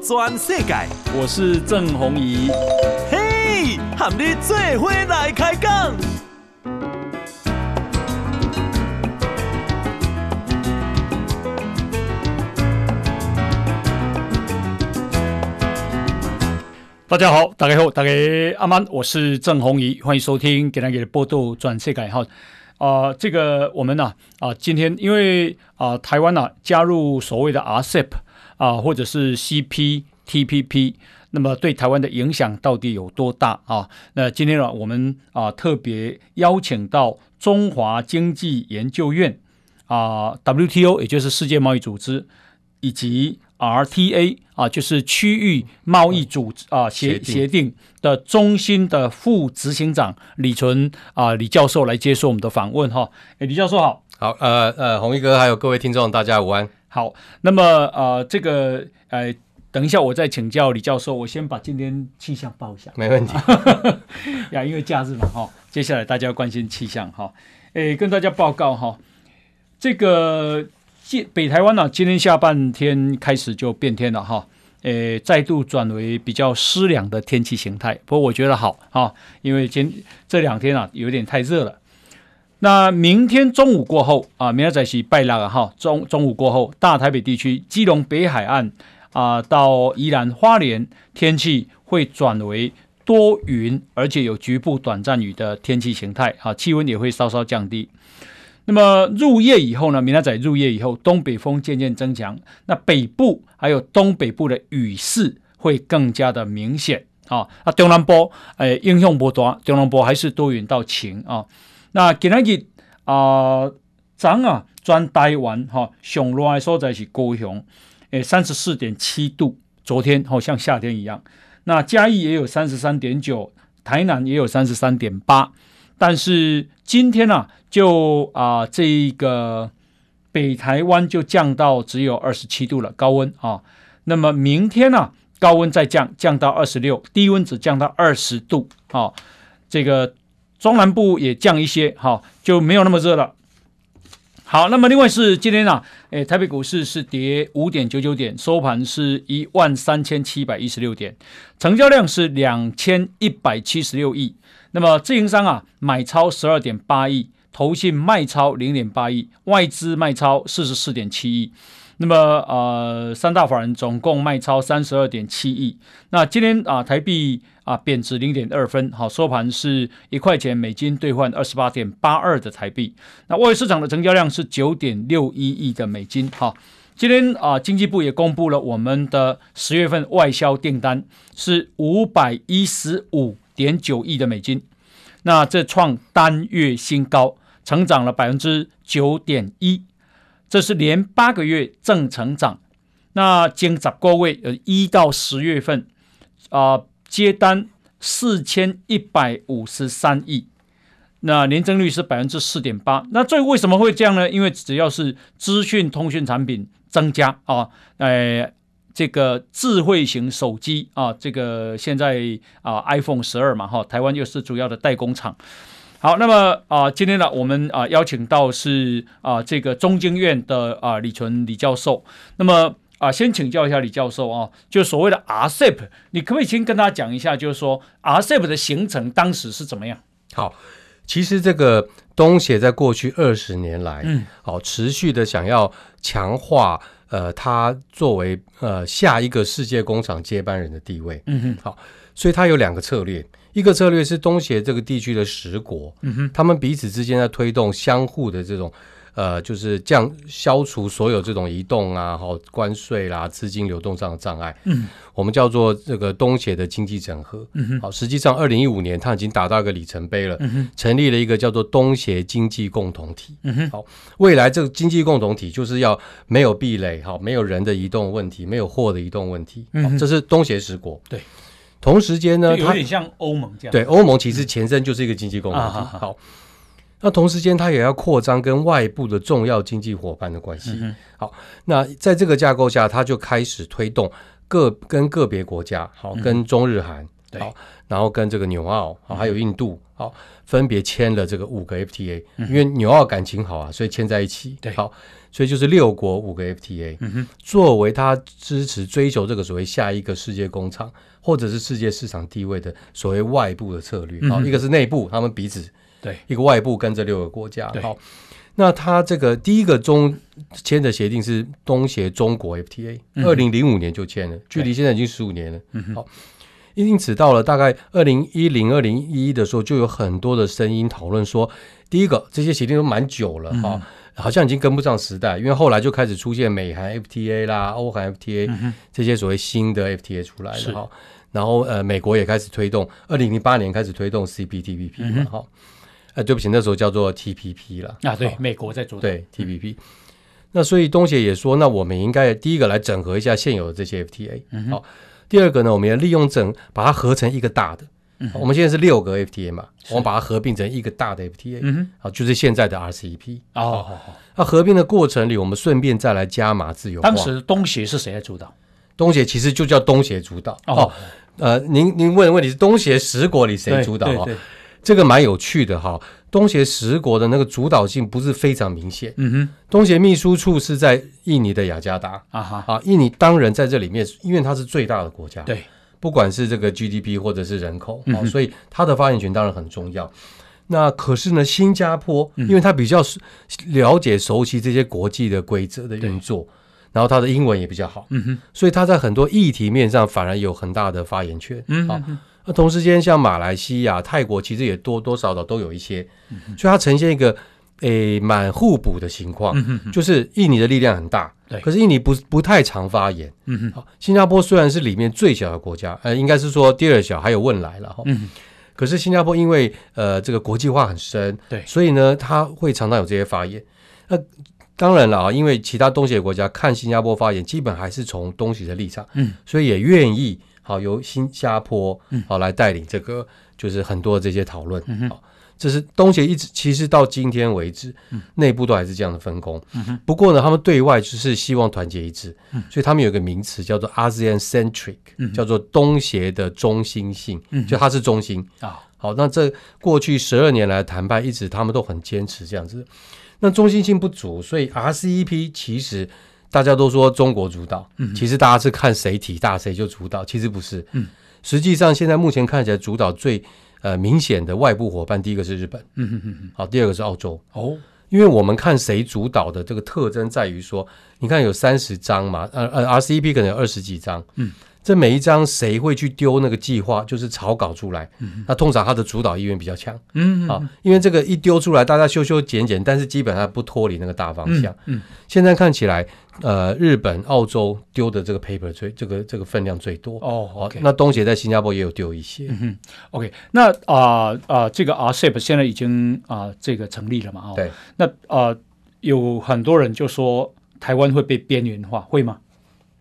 转世界，我是郑宏仪。嘿，和你做伙来开讲。大家好，大家好，大家阿曼，我是郑宏仪，欢迎收听《给大家的报道全世界》哈。啊、呃，这个我们呢啊、呃，今天因为啊、呃，台湾呢、啊、加入所谓的 RCEP 啊、呃，或者是 CPTPP，那么对台湾的影响到底有多大啊？那今天呢，我们啊、呃、特别邀请到中华经济研究院啊、呃、WTO，也就是世界贸易组织，以及 RTA 啊，就是区域贸易组织啊协协定的中心的副执行长李纯啊李教授来接受我们的访问哈。哎，李教授好，好，呃呃，宏仪哥还有各位听众，大家午安。好，那么呃这个呃等一下我再请教李教授，我先把今天气象报一下，没问题 呀，因为假日嘛哈，接下来大家要关心气象哈，哎，跟大家报告哈，这个。北台湾呢、啊，今天下半天开始就变天了哈，诶，再度转为比较湿凉的天气形态。不过我觉得好哈，因为今这两天啊有点太热了。那明天中午过后啊，明天再是拜六哈，中中午过后，大台北地区、基隆北海岸啊到宜兰花莲，天气会转为多云，而且有局部短暂雨的天气形态啊，气温也会稍稍降低。那么入夜以后呢，明天在入夜以后，东北风渐渐增强，那北部还有东北部的雨势会更加的明显啊。啊，中南部诶，影响不大，中南部还是多云到晴啊。那今日啊，早啊，转台湾哈，上热的所在是高雄，诶，三十四点七度，昨天好像夏天一样。那嘉义也有三十三点九，台南也有三十三点八。但是今天呢、啊，就啊、呃，这个北台湾就降到只有二十七度了，高温啊。那么明天呢、啊，高温再降，降到二十六，低温只降到二十度啊。这个中南部也降一些，哈、就没有那么热了。好，那么另外是今天呢、啊，诶，台北股市是跌五点九九点，收盘是一万三千七百一十六点，成交量是两千一百七十六亿。那么自营商啊买超十二点八亿，投信卖超零点八亿，外资卖超四十四点七亿。那么呃三大法人总共卖超三十二点七亿。那今天啊台币啊贬值零点二分，好收盘是一块钱美金兑换二十八点八二的台币。那外汇市场的成交量是九点六一亿的美金。好，今天啊经济部也公布了我们的十月份外销订单是五百一十五点九亿的美金，那这创单月新高，成长了百分之九点一，这是连八个月正成长。那经十个月呃一到十月份啊、接单四千一百五十三亿，那年增率是百分之四点八。那这为什么会这样呢？因为只要是资讯通讯产品增加啊，呃。这个智慧型手机啊，这个现在啊，iPhone 十二嘛，哈，台湾又是主要的代工厂。好，那么啊，今天呢，我们啊邀请到是啊这个中经院的啊李纯李教授。那么啊，先请教一下李教授啊，就所谓的 RCEP，你可不可以先跟大家讲一下，就是说 RCEP 的形成当时是怎么样？好，其实这个东协在过去二十年来，嗯，好，持续的想要强化。呃，他作为呃下一个世界工厂接班人的地位，嗯哼，好，所以他有两个策略，一个策略是东协这个地区的十国，嗯哼，他们彼此之间在推动相互的这种。呃，就是降消除所有这种移动啊，好关税啦、资金流动上的障碍。嗯，我们叫做这个东协的经济整合。嗯哼，好，实际上二零一五年它已经达到一个里程碑了。嗯哼，成立了一个叫做东协经济共同体。嗯哼，好，未来这个经济共同体就是要没有壁垒，好，没有人的移动问题，没有货的移动问题。嗯，这是东协十国。对，同时间呢，有点像欧盟这样。对，欧盟其实前身就是一个经济共同体。好。那同时间，它也要扩张跟外部的重要经济伙伴的关系。嗯、好，那在这个架构下，它就开始推动各跟个别国家，好，跟中日韩，好，然后跟这个纽澳好，还有印度好，分别签了这个五个 FTA，因为纽澳感情好啊，所以签在一起。对，好，所以就是六国五个 FTA，作为他支持追求这个所谓下一个世界工厂或者是世界市场地位的所谓外部的策略。好，一个是内部，他们彼此对，一个外部跟这六个国家。好。那他这个第一个中签的协定是东协中国 FTA，二零零五年就签了，距离现在已经十五年了。好，因此到了大概二零一零、二零一一的时候，就有很多的声音讨论说，第一个这些协定都蛮久了哈，好像已经跟不上时代，因为后来就开始出现美韩 FTA 啦、欧韩 FTA 这些所谓新的 FTA 出来了哈，然后呃，美国也开始推动，二零零八年开始推动 CPTPP 嘛哈。哎，对不起，那时候叫做 TPP 了啊。对，美国在做。对 TPP，那所以东协也说，那我们应该第一个来整合一下现有的这些 FTA。好，第二个呢，我们要利用整把它合成一个大的。我们现在是六个 FTA 嘛，我们把它合并成一个大的 FTA。嗯好，就是现在的 RCEP。哦，那合并的过程里，我们顺便再来加码自由化。当时东协是谁在主导？东协其实就叫东协主导。哦，呃，您您问的问题是东协十国里谁主导？啊。这个蛮有趣的哈，东协十国的那个主导性不是非常明显。嗯哼，东协秘书处是在印尼的雅加达啊哈啊，印尼当然在这里面，因为它是最大的国家，对，不管是这个 GDP 或者是人口，嗯、所以它的发言权当然很重要。那可是呢，新加坡因为它比较了解熟悉这些国际的规则的运作，然后它的英文也比较好，嗯哼，所以它在很多议题面上反而有很大的发言权，嗯哼。那同时间，像马来西亚、泰国，其实也多多少少都有一些，所以它呈现一个诶蛮互补的情况，就是印尼的力量很大，对，可是印尼不不太常发言，嗯好，新加坡虽然是里面最小的国家，呃，应该是说第二小，还有汶莱了哈，嗯，可是新加坡因为呃这个国际化很深，对，所以呢，他会常常有这些发言。那当然了啊，因为其他东协国家看新加坡发言，基本还是从东协的立场，嗯，所以也愿意。好，由新加坡好来带领这个，就是很多的这些讨论。好，这是东协一直其实到今天为止，内部都还是这样的分工。不过呢，他们对外就是希望团结一致，所以他们有个名词叫做 ASEAN Centric，叫做东协的中心性，就它是中心啊。好，那这过去十二年来的谈判，一直他们都很坚持这样子。那中心性不足，所以 RCEP 其实。大家都说中国主导，其实大家是看谁体大谁就主导，其实不是。实际上现在目前看起来主导最呃明显的外部伙伴，第一个是日本，好，第二个是澳洲。哦，因为我们看谁主导的这个特征在于说，你看有三十张嘛，呃呃，RCEP 可能有二十几张，嗯。这每一章谁会去丢那个计划，就是草稿出来。嗯、那通常他的主导意愿比较强。嗯，啊，因为这个一丢出来，大家修修剪剪，但是基本上不脱离那个大方向。嗯，嗯现在看起来，呃，日本、澳洲丢的这个 paper 最这个这个分量最多。哦，OK。那东协在新加坡也有丢一些。，OK。那啊啊、呃呃，这个 RCEP 现在已经啊、呃、这个成立了嘛？哦，对。那啊、呃，有很多人就说台湾会被边缘化，会吗？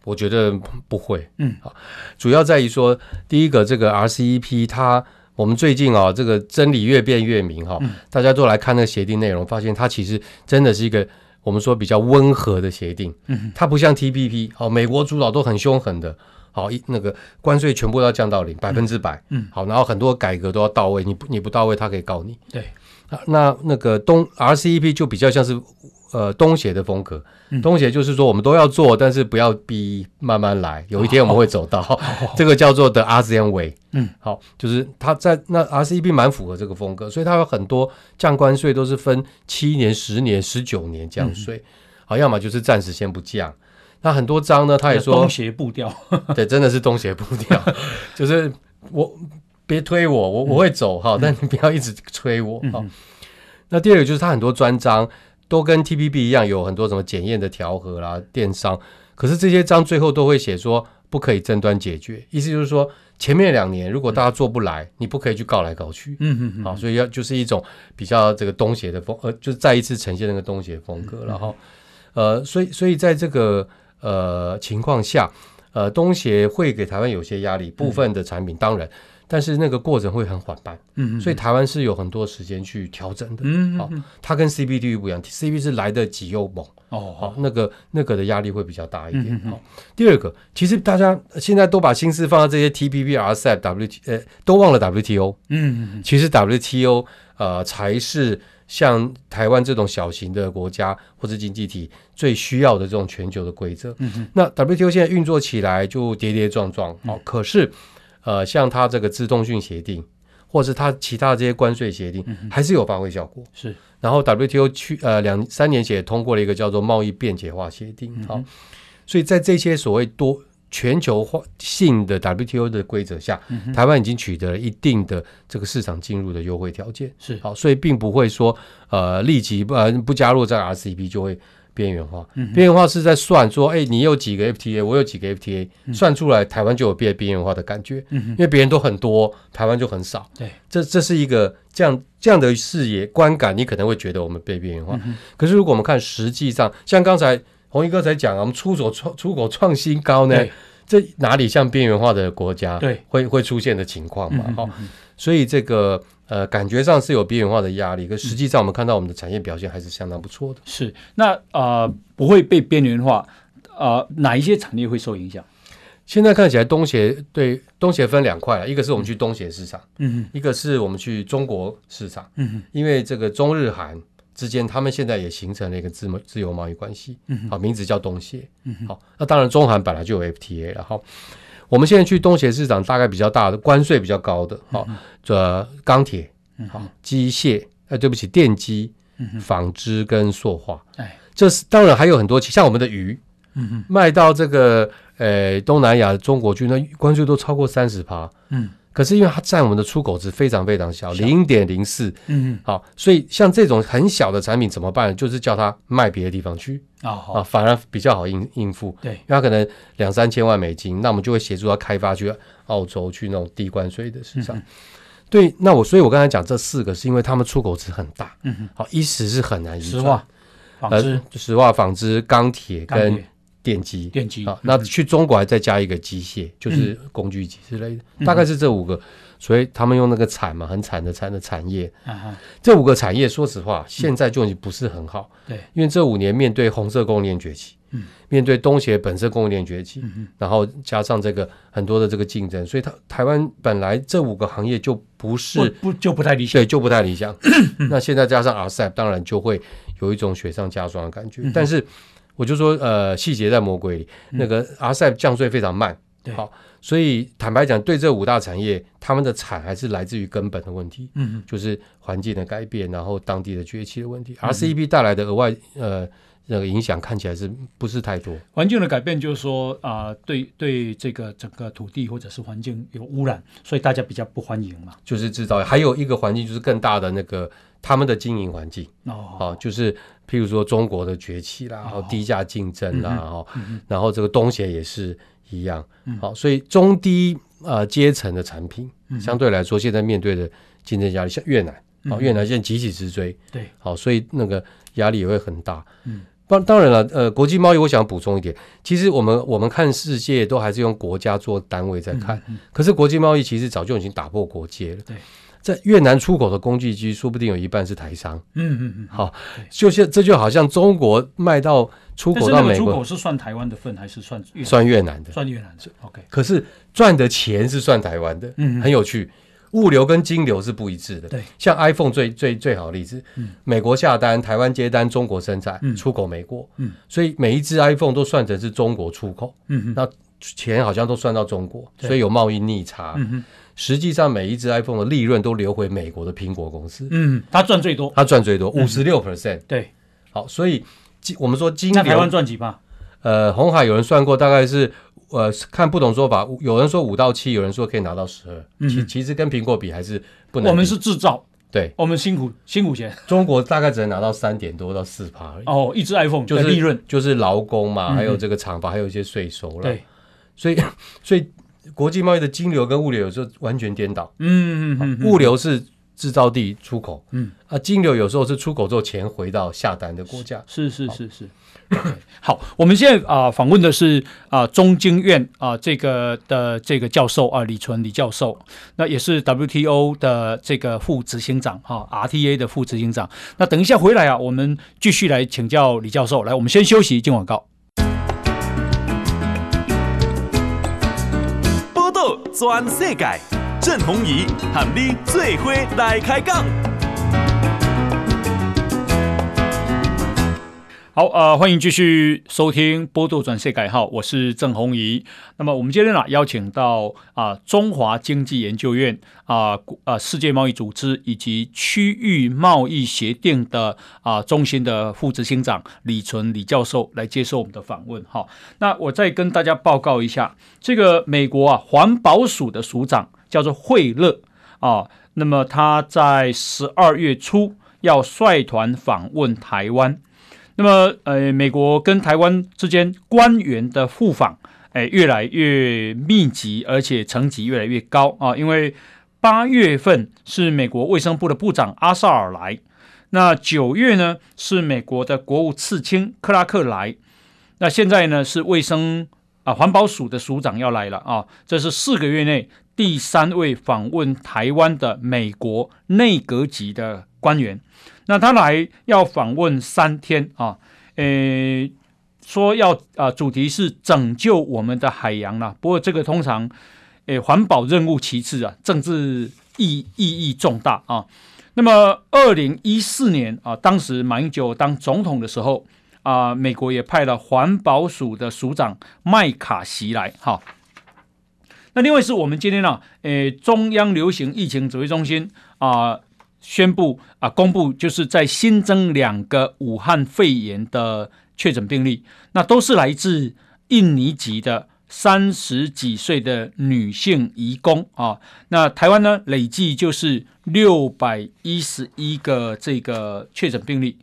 我觉得不会，嗯，好，主要在于说，第一个这个 RCEP，它我们最近啊，这个真理越辩越明哈，大家都来看那个协定内容，发现它其实真的是一个我们说比较温和的协定，嗯，它不像 TPP，好，美国主导都很凶狠的，好，一那个关税全部都要降到零，百分之百，嗯，好，然后很多改革都要到位，你不你不到位，他可以告你，对，啊，那那个东 RCEP 就比较像是。呃，东协的风格，东协就是说我们都要做，但是不要逼，慢慢来，有一天我们会走到，这个叫做的 ASEAN Way。嗯，好，就是他在那 RCEP 蛮符合这个风格，所以它有很多降关税都是分七年、十年、十九年降税，好，要么就是暂时先不降。那很多章呢，他也说东协步调，对，真的是东协步调，就是我别推我，我我会走哈，但你不要一直催我哈。那第二个就是他很多专章。都跟 TPP 一样，有很多什么检验的调和啦、电商，可是这些章最后都会写说不可以争端解决，意思就是说前面两年如果大家做不来，嗯、你不可以去告来告去，嗯嗯嗯，好，所以要就是一种比较这个东协的风，呃，就是再一次呈现那个东协风格，然后，呃，所以所以在这个呃情况下，呃，东协会给台湾有些压力，部分的产品当然。但是那个过程会很缓慢，嗯，嗯所以台湾是有很多时间去调整的，嗯，好，它跟 CPTPP 不一样，CP 是来得急又猛，哦，好，那个那个的压力会比较大一点，嗯好，第二个，其实大家现在都把心思放在这些 TPP、RCEP、WT，呃，都忘了 WTO，嗯嗯，其实 WTO 呃才是像台湾这种小型的国家或者经济体最需要的这种全球的规则，嗯，那 WTO 现在运作起来就跌跌撞撞，好，可是。呃，像它这个资通讯协定，或者是它其他的这些关税协定，嗯、还是有发挥效果。是，然后 WTO 去呃两三年前也通过了一个叫做贸易便捷化协定。好、嗯，所以在这些所谓多全球化性的 WTO 的规则下，嗯、台湾已经取得了一定的这个市场进入的优惠条件。是，好，所以并不会说呃立即不呃不加入这个 RCEP 就会。边缘化，边缘化是在算说，哎，你有几个 FTA，我有几个 FTA，算出来台湾就有变边缘化的感觉，因为别人都很多，台湾就很少。对，这这是一个这样这样的视野观感，你可能会觉得我们被边缘化。可是如果我们看实际上，像刚才弘仪哥才讲啊，我们出口创出口创新高呢，这哪里像边缘化的国家？对，会会出现的情况嘛？好，所以这个。呃，感觉上是有边缘化的压力，可实际上我们看到我们的产业表现还是相当不错的。是，那啊、呃、不会被边缘化，啊、呃，哪一些产业会受影响？现在看起来东协对东协分两块了，一个是我们去东协市场，嗯哼，一个是我们去中国市场，嗯哼，因为这个中日韩之间，他们现在也形成了一个自自由贸易关系，嗯哼，好，名字叫东协，嗯哼，好，那当然中韩本来就有 FTA 了，好。我们现在去东协市场，大概比较大的关税比较高的，好，这钢铁。好，机械，呃，对不起，电机、纺织跟塑化，哎，这是当然还有很多，像我们的鱼，嗯卖到这个呃东南亚中国去，那关税都超过三十趴，嗯，可是因为它占我们的出口值非常非常小，零点零四，嗯。好，所以像这种很小的产品怎么办？就是叫它卖别的地方去，啊，反而比较好应应付，对，因为它可能两三千万美金，那我们就会协助它开发去澳洲去那种低关税的市场。对，那我所以，我刚才讲这四个，是因为他们出口值很大。嗯哼，好，一时是很难移转。石化、纺织、石化、纺织、钢铁跟电机。电机。啊，那去中国还再加一个机械，就是工具机之类的，大概是这五个。所以他们用那个产嘛，很惨的惨的产业。这五个产业，说实话，现在就已经不是很好。对，因为这五年面对红色供应链崛起。面对东协本身供应链崛起，嗯、然后加上这个很多的这个竞争，所以它台湾本来这五个行业就不是不，不就不太理想，对，就不太理想。那现在加上 RCEP，当然就会有一种雪上加霜的感觉。嗯、但是我就说，呃，细节在魔鬼里，嗯、那个 RCEP 降税非常慢，对好，所以坦白讲，对这五大产业，他们的惨还是来自于根本的问题，嗯，就是环境的改变，然后当地的崛起的问题。嗯、RCEP 带来的额外，呃。那个影响看起来是不是太多？环境的改变就是说啊、呃，对对，这个整个土地或者是环境有污染，所以大家比较不欢迎嘛。就是制造业，还有一个环境就是更大的那个他们的经营环境哦，哦，就是譬如说中国的崛起啦，然后、哦、低价竞争啦，哈、嗯嗯，然后这个东协也是一样，好、嗯。哦，所以中低呃阶层的产品、嗯、相对来说现在面对的竞争压力，像越南，好、哦，越南现在急起直追，对，好，所以那个压力也会很大，嗯。当当然了，呃，国际贸易，我想补充一点，其实我们我们看世界都还是用国家做单位在看，嗯嗯、可是国际贸易其实早就已经打破国界了。对，在越南出口的工具机，说不定有一半是台商。嗯嗯嗯，好，就像这就好像中国卖到出口到美国，出口是算台湾的份还是算越算越南的？算越南的。OK，可是赚的钱是算台湾的，嗯，很有趣。物流跟金流是不一致的。对，像 iPhone 最最最好的例子，嗯，美国下单，台湾接单，中国生产，嗯，出口美国，嗯，所以每一只 iPhone 都算成是中国出口，嗯，那钱好像都算到中国，所以有贸易逆差，嗯，实际上每一只 iPhone 的利润都流回美国的苹果公司，嗯，他赚最多，他赚最多，五十六 percent，对，好，所以我们说金流，那台湾赚几趴？呃，红海有人算过，大概是。呃，看不同说法，有人说五到七，有人说可以拿到十二。其其实跟苹果比还是不能。我们是制造，对，我们辛苦辛苦钱。中国大概只能拿到三点多到四趴而已。哦，一只 iPhone 就是利润，就是劳工嘛，还有这个厂房，还有一些税收了。对，所以 所以国际贸易的金流跟物流有时候完全颠倒。嗯嗯嗯，物流是制造地出口，嗯啊，金流有时候是出口之后钱回到下单的国家，是是是是。好，我们现在啊访问的是啊中经院啊这个的这个教授啊李淳李教授，那也是 WTO 的这个副执行长哈、啊、RTA 的副执行长。那等一下回来啊，我们继续来请教李教授。来，我们先休息，进广告。全世界，郑弘仪喊你做伙来开讲。好，呃，欢迎继续收听《波多转世改号》，我是郑弘仪。那么我们今天呢，邀请到啊、中华经济研究院啊啊、呃、世界贸易组织以及区域贸易协定的啊、中心的副执行长李淳李教授来接受我们的访问。哈，那我再跟大家报告一下，这个美国啊环保署的署长叫做惠勒啊，那么他在十二月初要率团访问台湾。那么，呃，美国跟台湾之间官员的互访，哎，越来越密集，而且层级越来越高啊。因为八月份是美国卫生部的部长阿萨尔来，那九月呢是美国的国务次卿克拉克来，那现在呢是卫生啊环保署的署长要来了啊。这是四个月内第三位访问台湾的美国内阁级的官员。那他来要访问三天啊，诶，说要啊，主题是拯救我们的海洋啦。不过这个通常，诶，环保任务其次啊，政治意意义重大啊。那么二零一四年啊，当时马英九当总统的时候啊，美国也派了环保署的署长麦卡锡来哈。那另外是我们今天呢，诶，中央流行疫情指挥中心啊。宣布啊，公布就是在新增两个武汉肺炎的确诊病例，那都是来自印尼籍的三十几岁的女性移工啊。那台湾呢，累计就是六百一十一个这个确诊病例。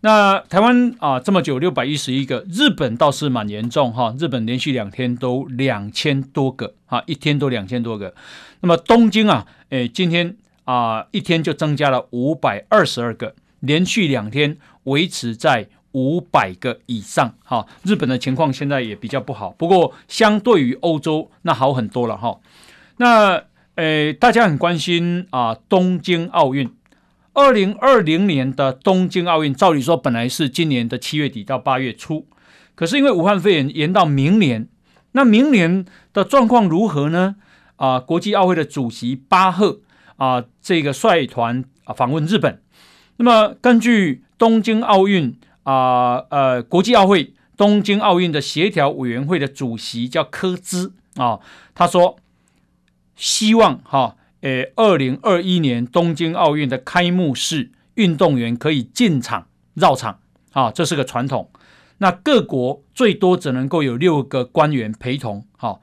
那台湾啊这么久六百一十一个，日本倒是蛮严重哈，日本连续两天都两千多个啊，一天都两千多个。那么东京啊，诶，今天。啊、一天就增加了五百二十二个，连续两天维持在五百个以上。哈、日本的情况现在也比较不好，不过相对于欧洲那好很多了哈、那呃，大家很关心啊、东京奥运，二零二零年的东京奥运，照理说本来是今年的七月底到八月初，可是因为武汉肺炎延到明年，那明年的状况如何呢？啊、国际奥会的主席巴赫。啊，这个率团啊访问日本。那么，根据东京奥运啊，呃，国际奥会东京奥运的协调委员会的主席叫柯兹啊，他说希望哈，呃，二零二一年东京奥运的开幕式，运动员可以进场绕场啊，这是个传统。那各国最多只能够有六个官员陪同。好，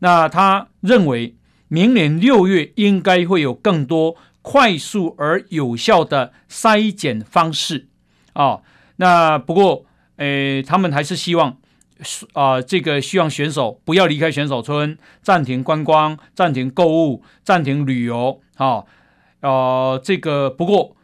那他认为。明年六月应该会有更多快速而有效的筛检方式啊、哦。那不过，诶，他们还是希望啊、这个希望选手不要离开选手村，暂停观光，暂停购物，暂停旅游啊。哦呃，这个不过，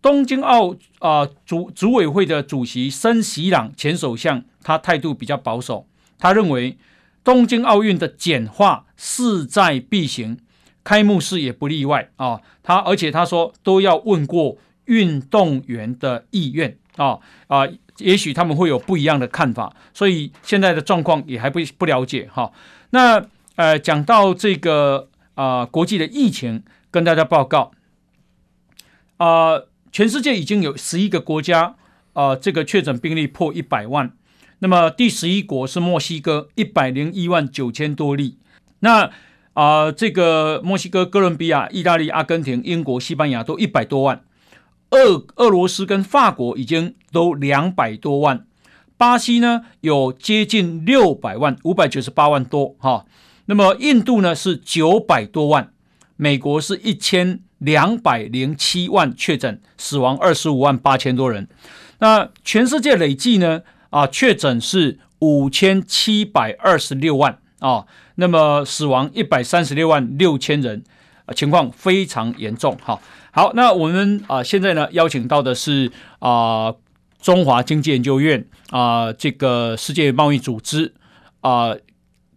东京奥啊组组委会的主席森喜朗前首相，他态度比较保守，他认为。东京奥运的简化势在必行，开幕式也不例外啊。他而且他说都要问过运动员的意愿啊啊，也许他们会有不一样的看法，所以现在的状况也还不不了解哈、那呃，讲到这个啊，国际的疫情，跟大家报告啊，全世界已经有十一个国家啊，这个确诊病例破一百万。那么第十一国是墨西哥，一百零一万九千多例。那啊、这个墨西哥、哥伦比亚、意大利、阿根廷、英国、西班牙都一百多万。俄俄罗斯跟法国已经都两百多万。巴西呢有接近六百万，五百九十八万多哈。那么印度呢是九百多万，美国是一千两百零七万确诊，死亡二十五万八千多人。那全世界累计呢？啊，确诊是五千七百二十六万啊，那么死亡一百三十六万六千人，情况非常严重。哈，好，那我们啊、现在呢邀请到的是啊、中华经济研究院啊、这个世界贸易组织啊。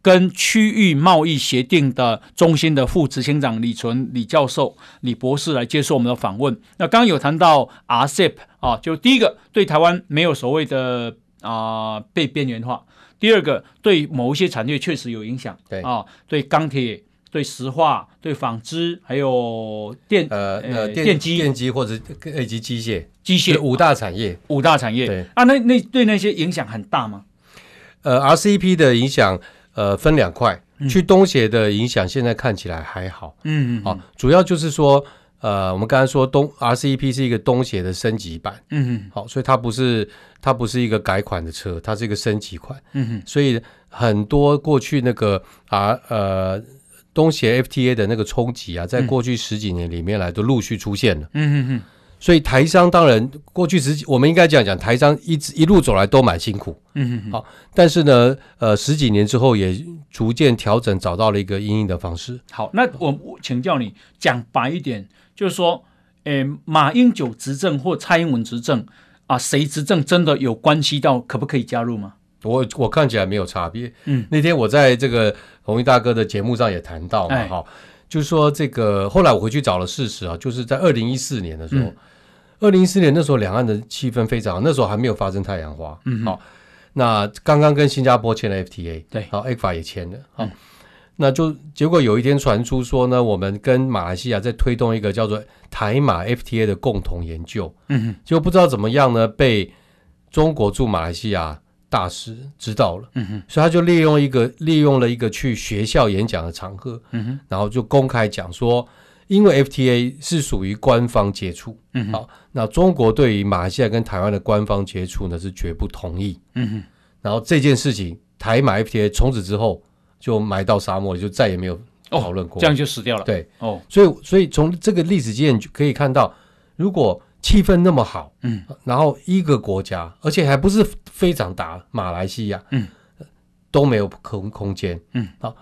跟区域贸易协定的中心的副执行长李淳李教授李博士来接受我们的访问。那刚刚有谈到 RCEP 啊，就第一个对台湾没有所谓的啊、呃、被边缘化，第二个对某一些产业确实有影响，对。啊，对钢铁、对石化、对纺织，还有电呃呃电电机、电机或者以及机械。机械。五大产业，五大产业。对。啊，那那对那些影响很大吗？呃，RCEP 的影响。呃，分两块，去东协的影响现在看起来还好，嗯嗯，好、哦，主要就是说，呃，我们刚才说东 RCEP 是一个东协的升级版，嗯嗯，好，所以它不是它不是一个改款的车，它是一个升级款，嗯哼，所以很多过去那个啊呃东协 FTA 的那个冲击啊，在过去十几年里面来都陆续出现了，嗯哼哼。所以台商当然过去十几，我们应该这样讲，台商一直一路走来都蛮辛苦，嗯嗯，好，但是呢，呃，十几年之后也逐渐调整，找到了一个因应的方式。好，那我我请教你讲白一点，就是说，诶，马英九执政或蔡英文执政啊，谁执政真的有关系到可不可以加入吗？我我看起来没有差别。嗯，那天我在这个红衣大哥的节目上也谈到嘛，哈、哎。就是说，这个后来我回去找了事实啊，就是在二零一四年的时候，二零一四年那时候两岸的气氛非常好，那时候还没有发生太阳花，嗯，好，那刚刚跟新加坡签了 FTA，对，好，ECFA 也签了，好，那就结果有一天传出说呢，我们跟马来西亚在推动一个叫做台马 FTA 的共同研究，嗯哼，就不知道怎么样呢，被中国驻马来西亚。大使知道了，嗯哼，所以他就利用一个利用了一个去学校演讲的场合，嗯哼，然后就公开讲说，因为 FTA 是属于官方接触，嗯哼，好，那中国对于马来西亚跟台湾的官方接触呢是绝不同意，嗯哼，然后这件事情台马 FTA 从此之后就埋到沙漠里，就再也没有讨论过，哦，这样就死掉了，对，哦，所以所以从这个历史经验就可以看到，如果气氛那么好，嗯，然后一个国家，而且还不是非常大，马来西亚，嗯，都没有空空间，嗯，好，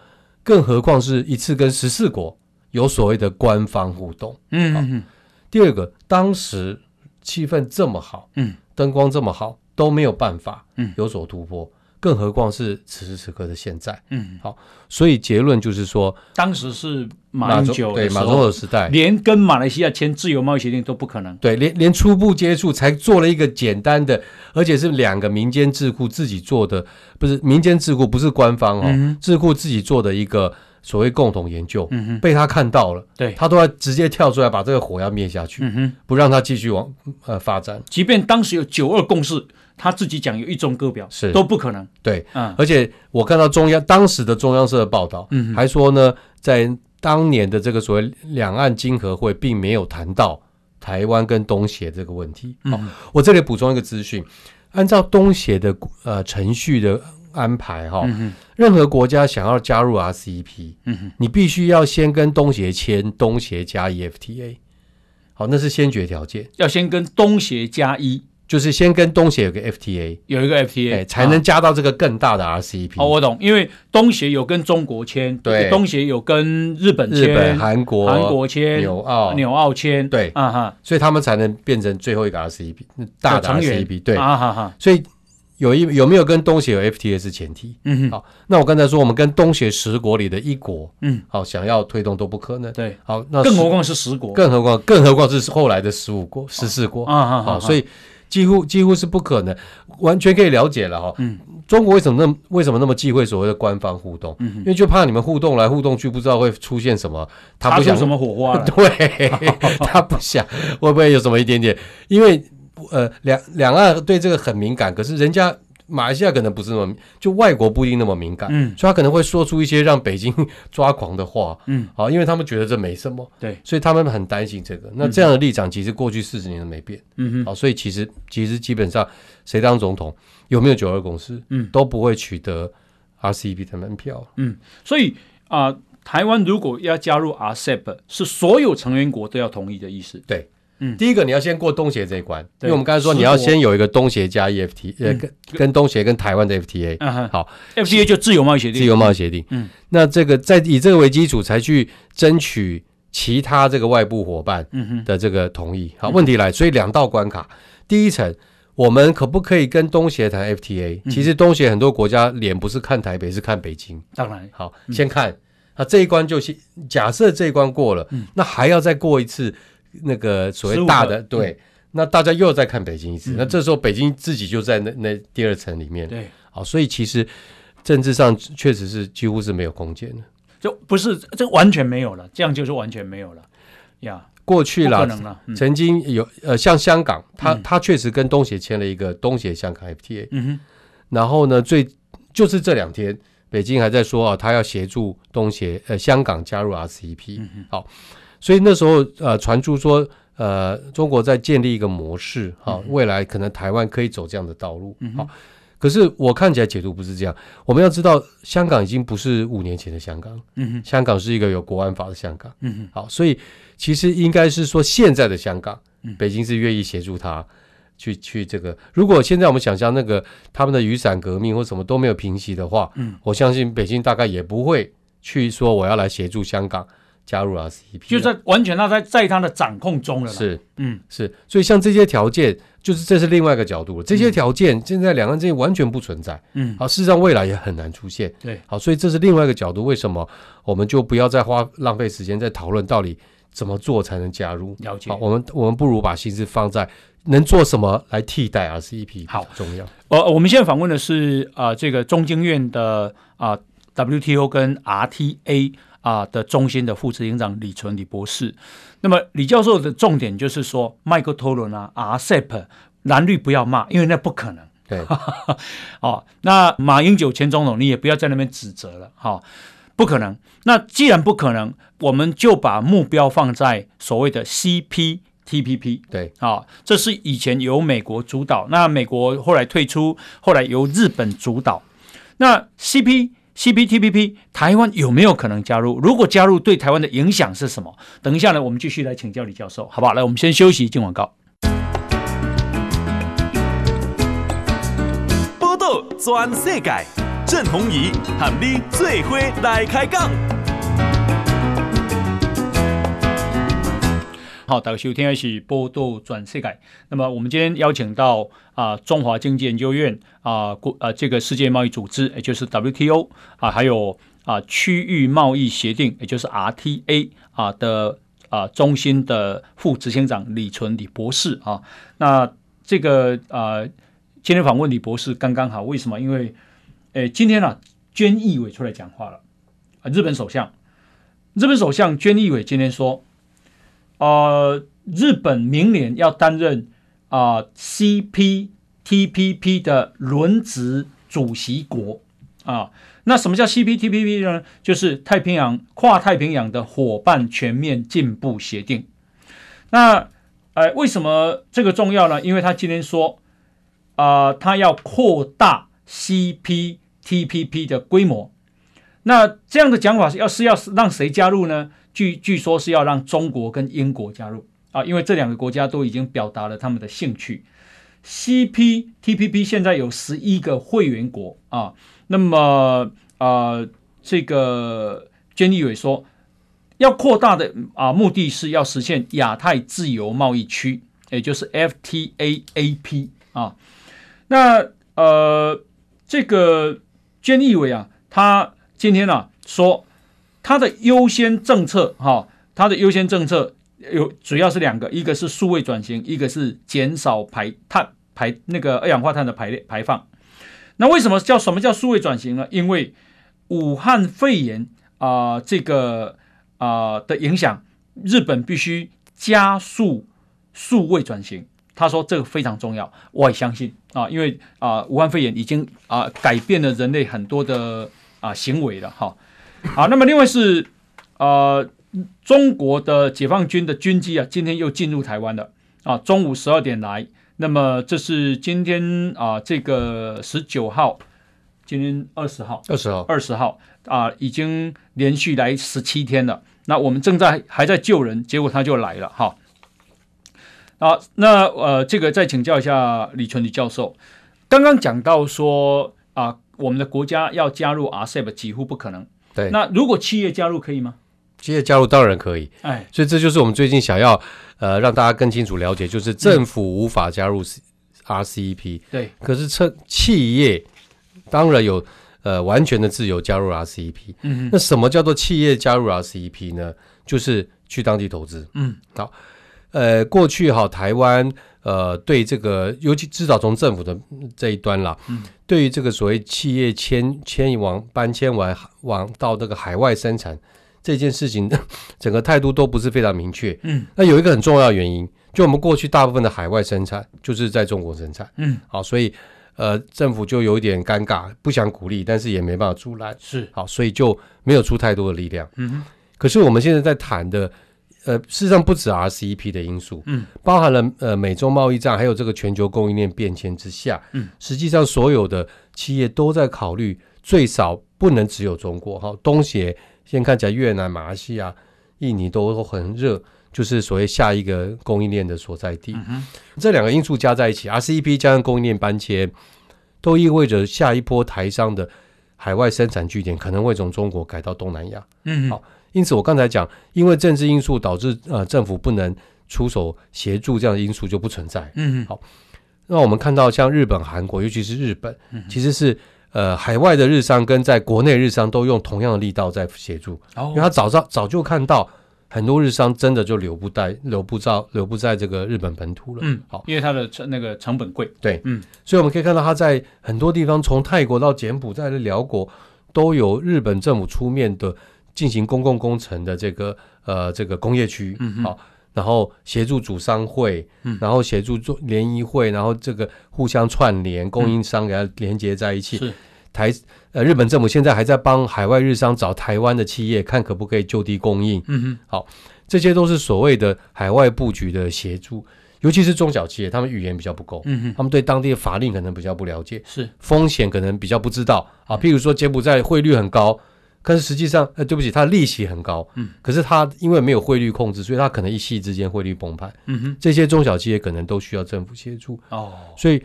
更何况是一次跟十四国有所谓的官方互动，嗯嗯嗯。第二个，当时气氛这么好，嗯，灯光这么好，都没有办法，嗯，有所突破。更何况是此时此刻的现在，嗯，好，所以结论就是说，当时是马英九对马总统时代，连跟马来西亚签自由贸易协定都不可能，对，连连初步接触才做了一个简单的，而且是两个民间智库自己做的，不是民间智库，不是官方哦，嗯、智库自己做的一个所谓共同研究，被他看到了，对，他都要直接跳出来把这个火要灭下去，不让他继续往呃发展，即便当时有九二共识。他自己讲有一中各表是。都不可能，对，嗯，而且我看到中央当时的中央社的报道，嗯，还说呢，在当年的这个所谓两岸经合会，并没有谈到台湾跟东协这个问题。好，嗯，我这里补充一个资讯，按照东协的呃程序的安排，哈，嗯，任何国家想要加入 RCEP，嗯，你必须要先跟东协签东协加 EFTA 好，那是先决条件，要先跟东协加一。就是先跟东协有个 FTA，有一个 FTA，欸、才能加到这个更大的 RCEP。哦，我懂，因为东协有跟中国签，对，东协有跟日本签、日本、韩国、韩国签、纽澳、纽澳签，对，啊哈，所以他们才能变成最后一个 RCEP，大的 RCEP，对，啊哈哈。所以有一有没有跟东协有 FTA 是前提。嗯哼，好，那我刚才说我们跟东协十国里的一国，嗯，好，想要推动都不可能。对，好，那更何况是十国，更何况更何况是后来的十五国、十四国。啊哈，好，所以。几乎几乎是不可能，完全可以了解了哈。嗯，中国为什么那么为什么那么忌讳所谓的官方互动？嗯，因为就怕你们互动来互动去，不知道会出现什么，他不想什么火花。对，他不想会不会有什么一点点？因为呃，两两岸对这个很敏感，可是人家。马来西亚可能不是那么，就外国不一定那么敏感，嗯，所以他可能会说出一些让北京 抓狂的话，嗯，好，因为他们觉得这没什么，对，所以他们很担心这个。那这样的立场其实过去四十年都没变，嗯哼，好，所以其实其实基本上谁当总统有没有九二共识，嗯，都不会取得 RCEP 的门票，嗯，所以啊、呃，台湾如果要加入 RCEP，是所有成员国都要同意的意思，对。嗯，第一个你要先过东协这一关，因为我们刚才说你要先有一个东协加 EFT，呃，跟跟东协跟台湾的 FTA，好，FTA 就自由贸易协定，自由贸易协定，嗯，那这个在以这个为基础才去争取其他这个外部伙伴的这个同意。好，问题来，所以两道关卡，第一层。我们可不可以跟东协谈 FTA？其实东协很多国家脸不是看台北，是看北京。当然，好，先看。那这一关就先假设这一关过了，那还要再过一次那个所谓大的对，那大家又在看北京一次。那这时候北京自己就在那那第二层里面。对，好，所以其实政治上确实是几乎是没有空间的，就不是这完全没有了，这样就是完全没有了。呀。过去了，曾经有呃，像香港，他他确实跟东协签了一个东协香港 FTA，嗯哼，然后呢，最就是这两天，北京还在说啊，他要协助东协呃香港加入 RCEP，好，所以那时候呃传出说呃中国在建立一个模式，哈，未来可能台湾可以走这样的道路，好。可是我看起来解读不是这样。我们要知道，香港已经不是五年前的香港。嗯哼，香港是一个有国安法的香港。嗯哼，好，所以其实应该是说，现在的香港，北京是愿意协助他去去这个。如果现在我们想象那个他们的雨伞革命或什么都没有平息的话，嗯，我相信北京大概也不会去说我要来协助香港加入 RCEP，就在完全他在在他的掌控中了。是，嗯，是。所以像这些条件。就是这是另外一个角度了，这些条件现在两岸之间完全不存在，嗯，好，事实上未来也很难出现，对，好，所以这是另外一个角度，为什么我们就不要再花浪费时间在讨论到底怎么做才能加入？了解，好，我们我们不如把心思放在能做什么来替代 RCEP，好重要。呃，我们现在访问的是啊、呃，这个中经院的啊、呃、WTO 跟 RTA 啊、呃、的中心的副执行长李纯李博士。那么李教授的重点就是说，麦克托伦啊，RCEP 蓝绿不要骂，因为那不可能。对，哦，那马英九前总统你也不要在那边指责了，哈、哦，不可能。那既然不可能，我们就把目标放在所谓的 CPTPP。对，啊、哦，这是以前由美国主导，那美国后来退出，后来由日本主导。那 CP CPTPP，台湾有没有可能加入？如果加入，对台湾的影响是什么？等一下呢，我们继续来请教李教授，好不好？来，我们先休息，进广告。报道全世界，郑鸿仪喊你最伙来开讲。好，大家收听的是《报道全世界》。那么，我们今天邀请到啊、中华经济研究院啊，国、呃、啊，这个世界贸易组织，也就是 WTO 啊，还有啊，区域贸易协定，也就是 RTA 啊的啊中心的副执行长李纯李博士啊。那这个啊，今天访问李博士刚刚好，为什么？因为诶，今天啊，菅义伟出来讲话了啊，日本首相，日本首相菅义伟今天说。呃，日本明年要担任啊、CPTPP 的轮值主席国啊。那什么叫 CPTPP 呢？就是太平洋跨太平洋的伙伴全面进步协定。那呃，为什么这个重要呢？因为他今天说啊、他要扩大 CPTPP 的规模。那这样的讲法是要是要让谁加入呢？据据说是要让中国跟英国加入啊，因为这两个国家都已经表达了他们的兴趣。CPTPP 现在有十一个会员国啊，那么啊、呃，这个菅义伟说要扩大的啊目的是要实现亚太自由贸易区，也就是 FTAAP 啊。那呃，这个菅义伟啊，他今天啊说。它的优先政策，哈，它的优先政策有主要是两个，一个是数位转型，一个是减少排碳排那个二氧化碳的排列排放。那为什么叫什么叫数位转型呢？因为武汉肺炎啊、呃，这个啊、的影响，日本必须加速数位转型。他说这个非常重要，我也相信啊，因为啊、武汉肺炎已经啊、改变了人类很多的啊、行为了，哈。好，那么另外是，呃，中国的解放军的军机啊，今天又进入台湾了啊，中午十二点来，那么这是今天啊，这个十九号，今天二十号，二十号，二十号啊，已经连续来十七天了。那我们正在还在救人，结果他就来了哈。啊，那呃，这个再请教一下李淳李教授，刚刚讲到说啊，我们的国家要加入 RCEP 几乎不可能。对，那如果企业加入可以吗？企业加入当然可以，哎，所以这就是我们最近想要呃让大家更清楚了解，就是政府无法加入 RCEP，、嗯、对，可是趁企业当然有呃完全的自由加入 RCEP，嗯哼，那什么叫做企业加入 RCEP 呢？就是去当地投资，嗯，好，呃，过去哈台湾。呃，对这个，尤其至少从政府的这一端啦，嗯，对于这个所谓企业迁迁移往搬迁完往到这个海外生产这件事情，整个态度都不是非常明确。嗯，那有一个很重要的原因，就我们过去大部分的海外生产就是在中国生产。嗯，好，所以呃，政府就有一点尴尬，不想鼓励，但是也没办法阻拦。是，好，所以就没有出太多的力量。嗯哼，可是我们现在在谈的。呃，事实上不止 RCEP 的因素，嗯，包含了呃美洲贸易战，还有这个全球供应链变迁之下，嗯，实际上所有的企业都在考虑，最少不能只有中国哈，东协现在看起来越南、马来西亚、印尼都很热，就是所谓下一个供应链的所在地。这两个因素加在一起，RCEP 加上供应链搬迁，都意味着下一波台商的海外生产据点可能会从中国改到东南亚。嗯，好。因此，我刚才讲，因为政治因素导致呃政府不能出手协助，这样的因素就不存在。嗯，好。那我们看到像日本、韩国，尤其是日本，其实是呃海外的日商跟在国内日商都用同样的力道在协助。哦，因为他早早早就看到很多日商真的就留不在留不在留不在这个日本本土了。嗯，好，因为它的成那个成本贵。对，嗯，所以我们可以看到他在很多地方，从泰国到柬埔寨的辽国，都有日本政府出面的。进行公共工程的这个呃这个工业区，嗯，好，然后协助主商会，嗯，然后协助做联谊会，然后这个互相串联供应商给它连接在一起。是台呃日本政府现在还在帮海外日商找台湾的企业，看可不可以就地供应。嗯哼，好，这些都是所谓的海外布局的协助，尤其是中小企业，他们语言比较不够，嗯哼，他们对当地的法令可能比较不了解，是风险可能比较不知道啊。譬如说柬埔寨汇率很高。可是实际上，呃，对不起，它的利息很高，嗯，可是它因为没有汇率控制，所以它可能一夕之间汇率崩盘，嗯哼，这些中小企业可能都需要政府协助，哦，所以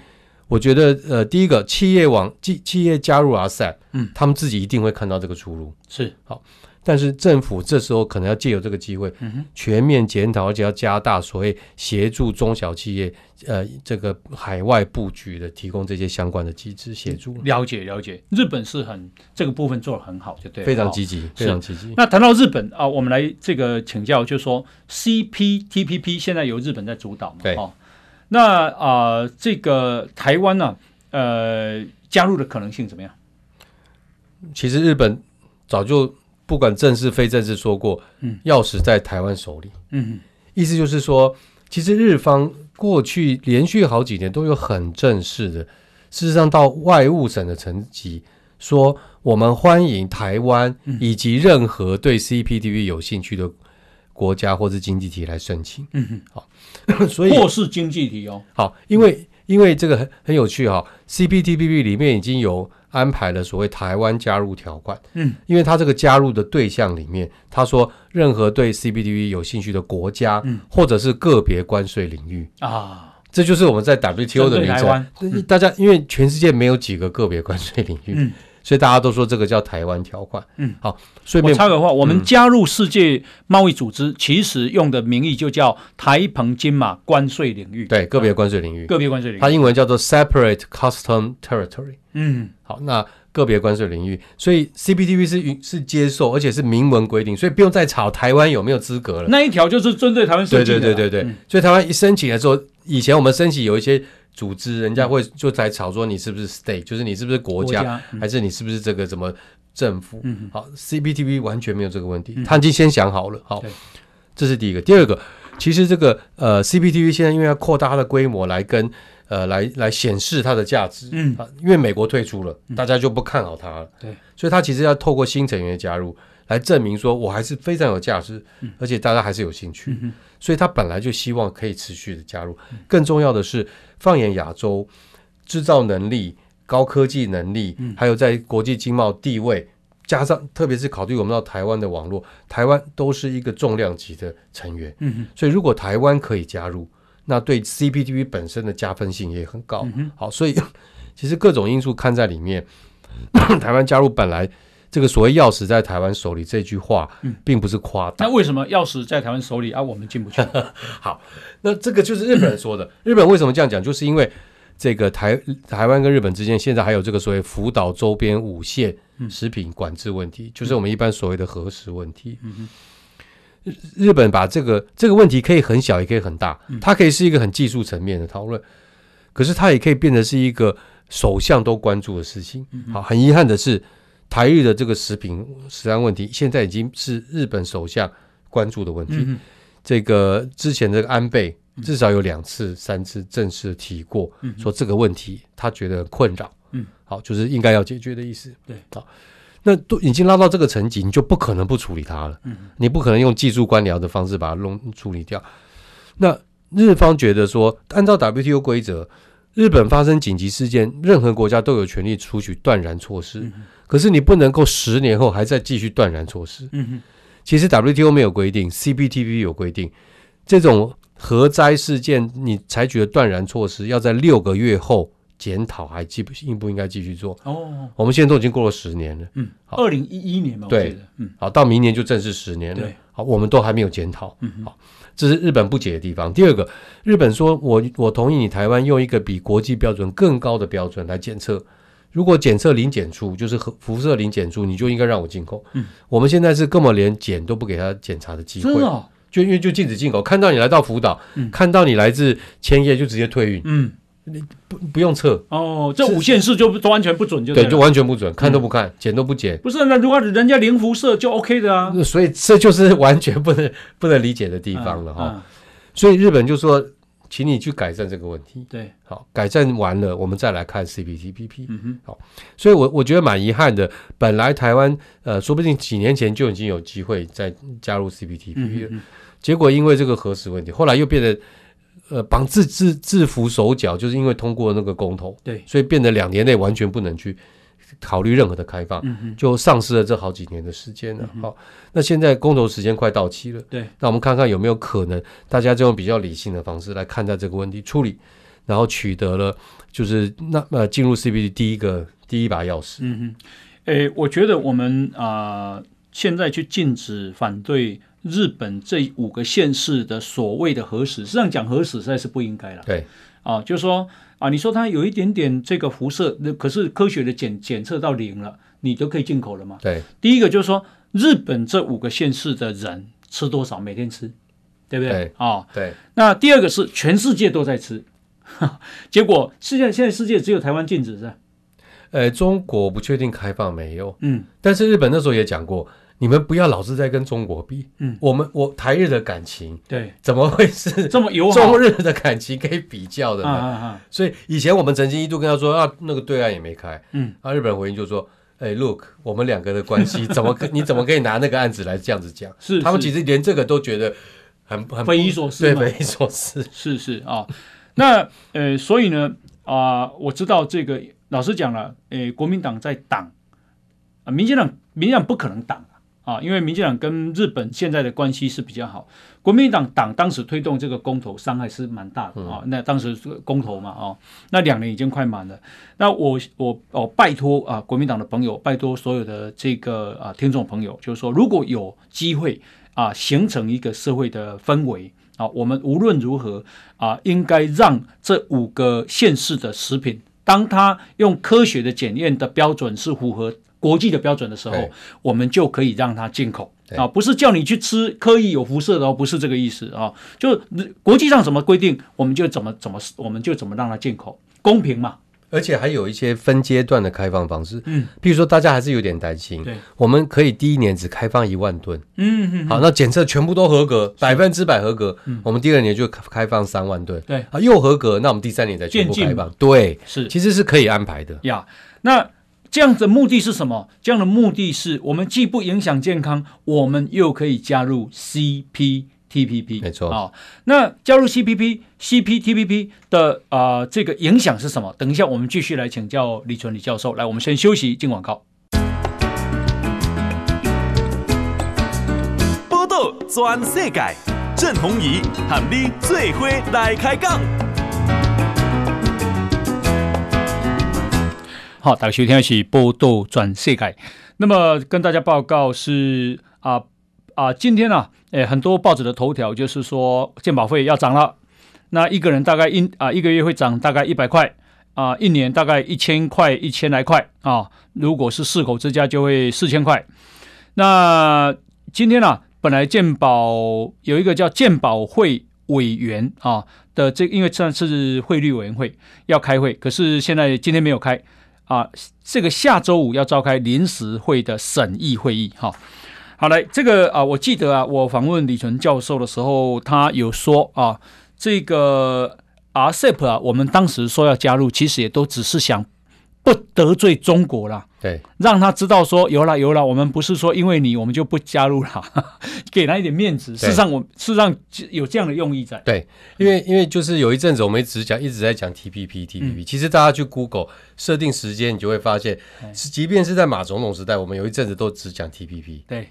我觉得，呃，第一个企业往企企业加入 RCEP，嗯，他们自己一定会看到这个出路，是。好。但是政府这时候可能要借由这个机会，全面检讨，而且要加大所谓协助中小企业，呃，这个海外布局的提供这些相关的机制协助。了解了解，日本是很这个部分做得很好，就对，非常积极，非常积极。那谈到日本啊，我们来这个请教，就是说 CPTPP 现在由日本在主导嘛？对。哦，那啊，呃，这个台湾呢，呃，加入的可能性怎么样？其实日本早就。不管正式非正式说过，嗯，钥匙在台湾手里，嗯，意思就是说，其实日方过去连续好几年都有很正式的，事实上到外务省的层级说，我们欢迎台湾以及任何对 CPTPP 有兴趣的国家或是经济体来申请，嗯。好，所以或是经济体哦，好，因为因为这个很很有趣哈，CPTPP 里面已经有。安排了所谓台湾加入条款，嗯，因为它这个加入的对象里面，他说任何对 CPTPP 有兴趣的国家，嗯，或者是个别关税领域啊，这就是我们在 WTO 的名称。嗯、大家因为全世界没有几个个别关税领域。嗯所以大家都说这个叫台湾条款。嗯，好，所以我插个话，我们加入世界贸易组织，其实用的名义就叫台澎金马关税领域。对，个别关税领域，个别关税领域，它英文叫做 Separate Custom Territory。嗯，好，那个别关税领域，所以 CPTPP 是是接受，而且是明文规定，所以不用再吵台湾有没有资格了。那一条就是针对台湾申请的。对对对对对，所以台湾一申请的时候，以前我们申请有一些。组织人家会就在吵说你是不是 state，就是你是不是国家，国家嗯、还是你是不是这个什么政府？嗯、好，CPTPP 完全没有这个问题，嗯、他已经先想好了。好，这是第一个。第二个，其实这个呃 CPTPP 现在因为要扩大它的规模来跟呃来来显示它的价值。嗯，因为美国退出了，大家就不看好它了。对、嗯，所以它其实要透过新成员的加入来证明说我还是非常有价值，嗯、而且大家还是有兴趣。嗯所以他本来就希望可以持续的加入。更重要的是，放眼亚洲，制造能力、高科技能力，还有在国际经贸地位，加上特别是考虑我们到台湾的网络，台湾都是一个重量级的成员。所以如果台湾可以加入，那对 CPTPP 本身的加分性也很高。好，所以 其实各种因素看在里面，台湾加入本来这个所谓钥匙在台湾手里这句话，并不是夸大。那为什么钥匙在台湾手里啊？我们进不去？好，那这个就是日本人说的。日本为什么这样讲？就是因为这个台台湾跟日本之间现在还有这个所谓福岛周边五县食品管制问题，就是我们一般所谓的核食问题。日日本把这个这个问题可以很小，也可以很大，它可以是一个很技术层面的讨论，可是它也可以变得是一个首相都关注的事情。好，很遗憾的是。台日的这个食品食安问题，现在已经是日本首相关注的问题。嗯、这个之前这个安倍至少有两次、三次正式提过，嗯、说这个问题他觉得很困扰。嗯，好，就是应该要解决的意思。对，好，那都已经拉到这个层级，你就不可能不处理它了。嗯，你不可能用技术官僚的方式把它弄处理掉。那日方觉得说，按照 WTO 规则，日本发生紧急事件，任何国家都有权利采取断然措施。嗯可是你不能够十年后还在继续断然措施。嗯哼，其实 WTO 没有规定，CPTPP 有规定，这种核灾事件你采取的断然措施，要在六个月后检讨，还继不应不应该继续做？哦，我们现在都已经过了十年了。嗯，二零一一年嘛，对，嗯，好，到明年就正式十年了。对，好，我们都还没有检讨。嗯，好，这是日本不解的地方。第二个，日本说我我同意你台湾用一个比国际标准更高的标准来检测。如果检测零检出，就是核辐射零检出，你就应该让我进口。嗯，我们现在是根本连检都不给他检查的机会，哦、就因为就禁止进口。看到你来到福岛，嗯、看到你来自千叶，就直接退运。嗯，你不不用测哦，这五线式就都完全不准就，就对，就完全不准，看都不看，剪、嗯、都不剪。不是，那如果人家零辐射就 OK 的啊。所以这就是完全不能不能理解的地方了哈。所以日本就说。请你去改善这个问题。对，好，改善完了，我们再来看 CPTPP。嗯哼，好，所以我我觉得蛮遗憾的。本来台湾呃，说不定几年前就已经有机会再加入 CPTPP 结果因为这个核实问题，后来又变得呃绑制制制服手脚，就是因为通过那个公投，对，所以变得两年内完全不能去。考虑任何的开放，嗯就丧失了这好几年的时间了。好、嗯哦，那现在公投时间快到期了，对，那我们看看有没有可能，大家就用比较理性的方式来看待这个问题，处理，然后取得了就是那呃进入 CBD 第一个第一把钥匙。嗯哼，诶，我觉得我们啊、呃、现在去禁止反对日本这五个县市的所谓的核食，实际上讲核食实在是不应该了。对，啊，就是说。啊，你说它有一点点这个辐射，那可是科学的检检测到零了，你都可以进口了嘛？对，第一个就是说，日本这五个县市的人吃多少，每天吃，对不对？对啊，对。那第二个是全世界都在吃，结果世界现在世界只有台湾禁止是吧？呃，中国不确定开放没有，嗯，但是日本那时候也讲过。你们不要老是在跟中国比，嗯，我们我台日的感情，对，怎么会是 这么友好？中日的感情可以比较的呢？啊啊啊所以以前我们曾经一度跟他说啊，那个对岸也没开，嗯，啊，日本人回应就说，哎，look，我们两个的关系怎么可？你怎么可以拿那个案子来这样子讲？是，他们其实连这个都觉得很很匪夷所思，对，匪夷所思，是是啊。那呃，所以呢啊、呃，我知道这个老实讲了，呃，国民党在挡啊，民进党民进党不可能挡。啊，因为民进党跟日本现在的关系是比较好，国民党党当时推动这个公投，伤害是蛮大的啊。那当时公投嘛，啊，那两年已经快满了。那我我哦，拜托啊，国民党的朋友，拜托所有的这个啊听众朋友，就是说，如果有机会啊，形成一个社会的氛围啊，我们无论如何啊，应该让这五个县市的食品，当它用科学的检验的标准是符合。国际的标准的时候，我们就可以让它进口。啊，不是叫你去吃刻意有辐射的哦，不是这个意思啊。就国际上怎么规定，我们就怎么怎么，我们就怎么让它进口，公平嘛。而且还有一些分阶段的开放方式，嗯，比如说大家还是有点担心，对，我们可以第一年只开放一万吨，嗯嗯，好，那检测全部都合格，百分之百合格，嗯，我们第二年就开放三万吨，对，啊，又合格，那我们第三年再全部开放，对，是，其实是可以安排的。呀，那。这样的目的是什么？这样的目的是我们既不影响健康，我们又可以加入 CPTPP。没错啊、哦。那加入 CPP、CPTPP 的啊、呃，这个影响是什么？等一下我们继续来请教李纯李教授。来，我们先休息，进广告。报道全世界，郑弘仪喊你最伙来开讲。好，大家收听的是《报道转世界》。那么跟大家报告是啊啊，今天啊，诶，很多报纸的头条就是说健保费要涨了。那一个人大概一啊一个月会涨大概一百块啊，一年大概一千块一千来块啊。如果是四口之家就会四千块。那今天啊，本来健保有一个叫健保会委员啊的这，因为这是汇率委员会要开会，可是现在今天没有开啊。这个下周五要召开临时会的审议会议哈。好来，这个啊，我记得啊，我访问李纯教授的时候，他有说啊。这个 RCEP 啊，我们当时说要加入，其实也都只是想不得罪中国啦，对，让他知道说有了有了，我们不是说因为你我们就不加入了，给他一点面子。事实上，我事实上有这样的用意在。对，因为因为就是有一阵子我们一直讲一直在讲 TPP TPP，、嗯、其实大家去 Google 设定时间，你就会发现，是即便是在马总统时代，我们有一阵子都只讲 TPP。对。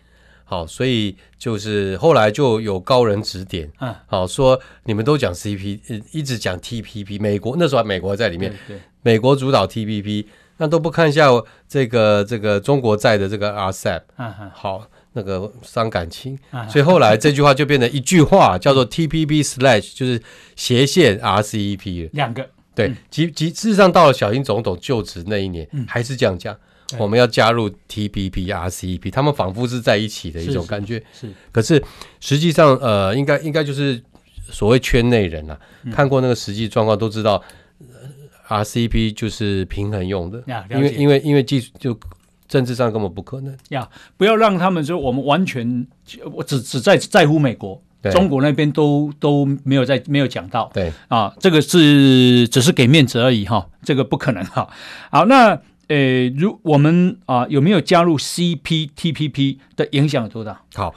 好，所以就是后来就有高人指点，嗯，好说你们都讲 CP，一直讲 TPP，美国那时候美国在里面，对，对，美国主导 TPP，那都不看一下这个这个中国在的这个 RCEP，好，那个伤感情，所以后来这句话就变成一句话，叫做 TPP slash，就是斜线 RCEP，两个，对，其其事实上到了小英总统就职那一年，还是这样讲。我们要加入 TPP、RCEP，他们仿佛是在一起的一种感觉。是，是是。可是实际上，呃，应该应该就是所谓圈内人啊，嗯、看过那个实际状况都知道，RCEP 就是平衡用的。呀，因为因为因为技术就政治上根本不可能。呀，不要让他们说我们完全我只只在在乎美国，中国那边都都没有在没有讲到。对啊，这个是只是给面子而已哈，这个不可能哈。好，那。呃，如我们啊，有没有加入 CPTPP 的影响有多大？好，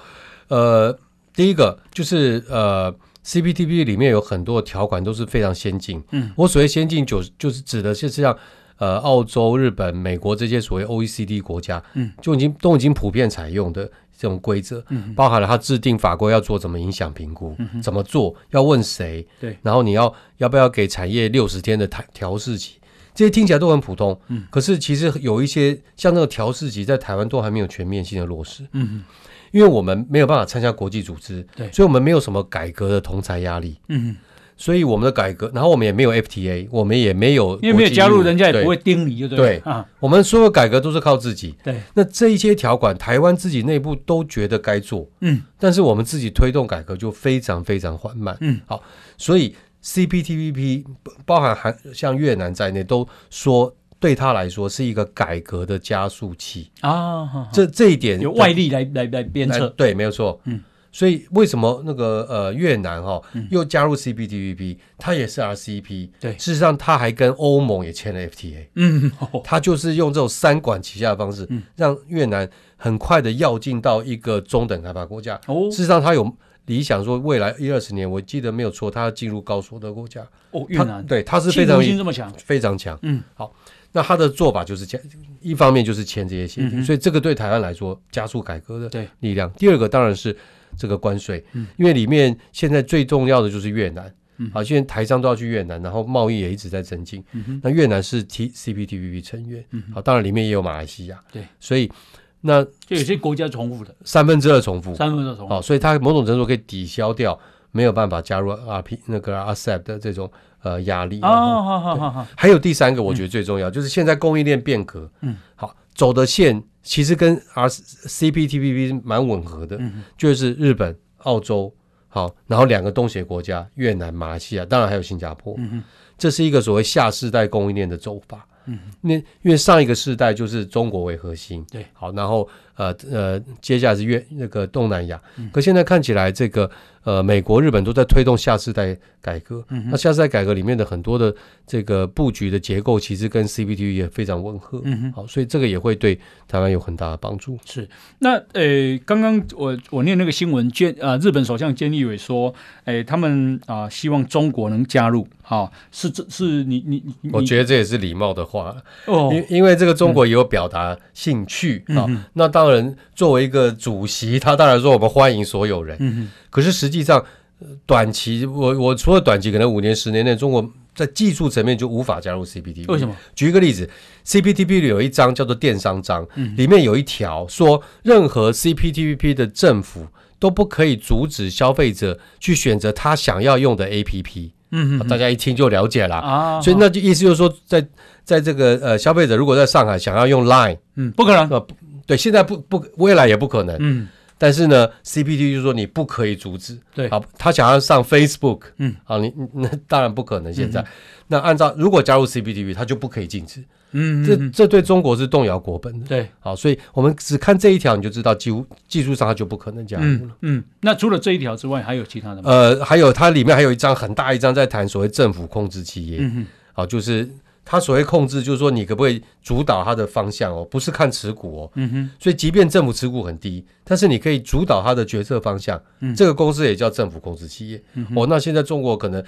呃，第一个就是呃，CPTPP 里面有很多条款都是非常先进。嗯，我所谓先进就就是指的是像呃，澳洲、日本、美国这些所谓 OECD 国家，嗯，就已经都已经普遍采用的这种规则，嗯，包含了它制定法规要做怎么影响评估，嗯，怎么做要问谁，对，然后你要要不要给产业六十天的调调试期。这些听起来都很普通，嗯，可是其实有一些像那个调试期，在台湾都还没有全面性的落实，嗯，因为我们没有办法参加国际组织，对，所以我们没有什么改革的同侪压力，嗯，所以我们的改革，然后我们也没有 FTA，我们也没有，因为没有加入，人家也不会盯你，就对，对。啊，我们所有改革都是靠自己，对，那这一些条款，台湾自己内部都觉得该做，嗯，但是我们自己推动改革就非常非常缓慢，嗯，好，所以。CPTPP 包含含像越南在内，都说对他来说是一个改革的加速器啊。这这一点有外力来来来鞭策，对，没有错。嗯，所以为什么那个呃越南哈、哦嗯、又加入 CPTPP，它也是 RCEP。对，事实上它还跟欧盟也签了 FTA。嗯，他就是用这种三管齐下的方式，嗯、让越南很快的要进到一个中等开发国家。哦，事实上它有。理想说未来一二十年，我记得没有错，他要进入高所得国家。哦，越南对，他是非常这么强，非常强。嗯，好，那他的做法就是签，一方面就是签这些协定，嗯，所以这个对台湾来说加速改革的力量。第二个当然是这个关税，嗯，因为里面现在最重要的就是越南，嗯，好，现在台商都要去越南，然后贸易也一直在增进。嗯，那越南是 T CPTPP 成员，嗯，好，当然里面也有马来西亚，对，所以。那就有些国家重复的。三分之二重复，三分之二重复，哦，所以它某种程度可以抵消掉没有办法加入 RP 那个 RCEP 的这种呃压力。哦，好好好好。还有第三个，我觉得最重要，嗯、就是现在供应链变革，嗯，好走的线其实跟 RCPTPP 蛮吻合的，嗯，就是日本、澳洲，好，然后两个东协国家越南、马来西亚，当然还有新加坡，嗯，这是一个所谓下世代供应链的走法。嗯，那因为上一个世代就是中国为核心，对，好，然后呃呃，接下来是越那个东南亚，嗯，可现在看起来这个。呃，美国、日本都在推动下世代改革。嗯、那下世代改革里面的很多的这个布局的结构，其实跟 CPTPP 也非常吻合。嗯好，所以这个也会对台湾有很大的帮助。是。那呃，刚刚我我念那个新闻，菅啊，日本首相菅义伟说，哎，他们啊希望中国能加入。好、啊，是这是你你你，我觉得这也是礼貌的话。哦。因因为这个中国也有表达兴趣。嗯、啊。那当然，作为一个主席，他当然说我们欢迎所有人。嗯可是实际上，短期我我除了短期可能五年十年内中国在技术层面就无法加入 CPTPP。为什么？举一个例子，CPTPP 里有一章叫做电商章，嗯、里面有一条说，任何 CPTPP 的政府都不可以阻止消费者去选择他想要用的 APP。嗯哼，大家一听就了解了啊。所以那就意思就是说，在在这个呃消费者如果在上海想要用 Line，嗯，不可能。呃，对，现在不不，未来也不可能。嗯。但是呢，CPT 就是说你不可以阻止，对，好，他想要上 Facebook，嗯，好，你那当然不可能。现在，嗯、那按照如果加入 CPTP，他就不可以禁止，嗯，这这对中国是动摇国本的，对，好，所以我们只看这一条，你就知道，技术技术上它就不可能加入了嗯。嗯，那除了这一条之外，还有其他的吗？呃，还有它里面还有一张很大一张在谈所谓政府控制企业，嗯哼，好，就是。他所谓控制，就是说你可不可以主导它的方向哦，不是看持股哦。嗯哼。所以，即便政府持股很低，但是你可以主导它的决策方向。嗯。这个公司也叫政府控制企业。嗯。哦，那现在中国可能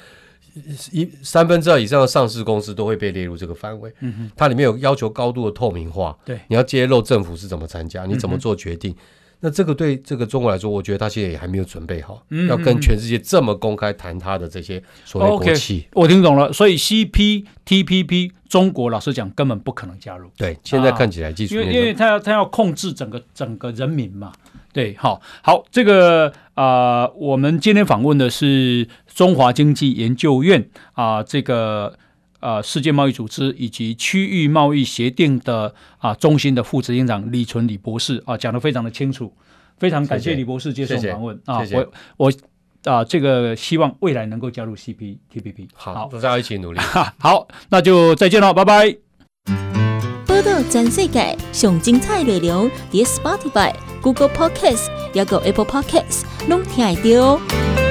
一三分之二以上的上市公司都会被列入这个范围。嗯哼。它里面有要求高度的透明化。对。你要揭露政府是怎么参加，你怎么做决定。嗯那这个对这个中国来说，我觉得他现在也还没有准备好，嗯、要跟全世界这么公开谈他的这些所谓国企。Okay, 我听懂了，所以 CPTPP 中国老实讲根本不可能加入。对，现在看起来技术、啊、因为因为他要他要控制整个整个人民嘛。对，好，好，这个啊、呃，我们今天访问的是中华经济研究院啊、呃，这个。呃，世界贸易组织以及区域贸易协定的啊中心的副执行长李纯李博士啊，讲得非常的清楚，非常感谢李博士接受访问。啊，我我啊这个希望未来能够加入 CPTPP，好，大家一起努力，好，那就再见了，拜拜。报道全世界上精彩内容，点 Spotify、Google Podcasts，还有 Apple Podcasts，拢听得到。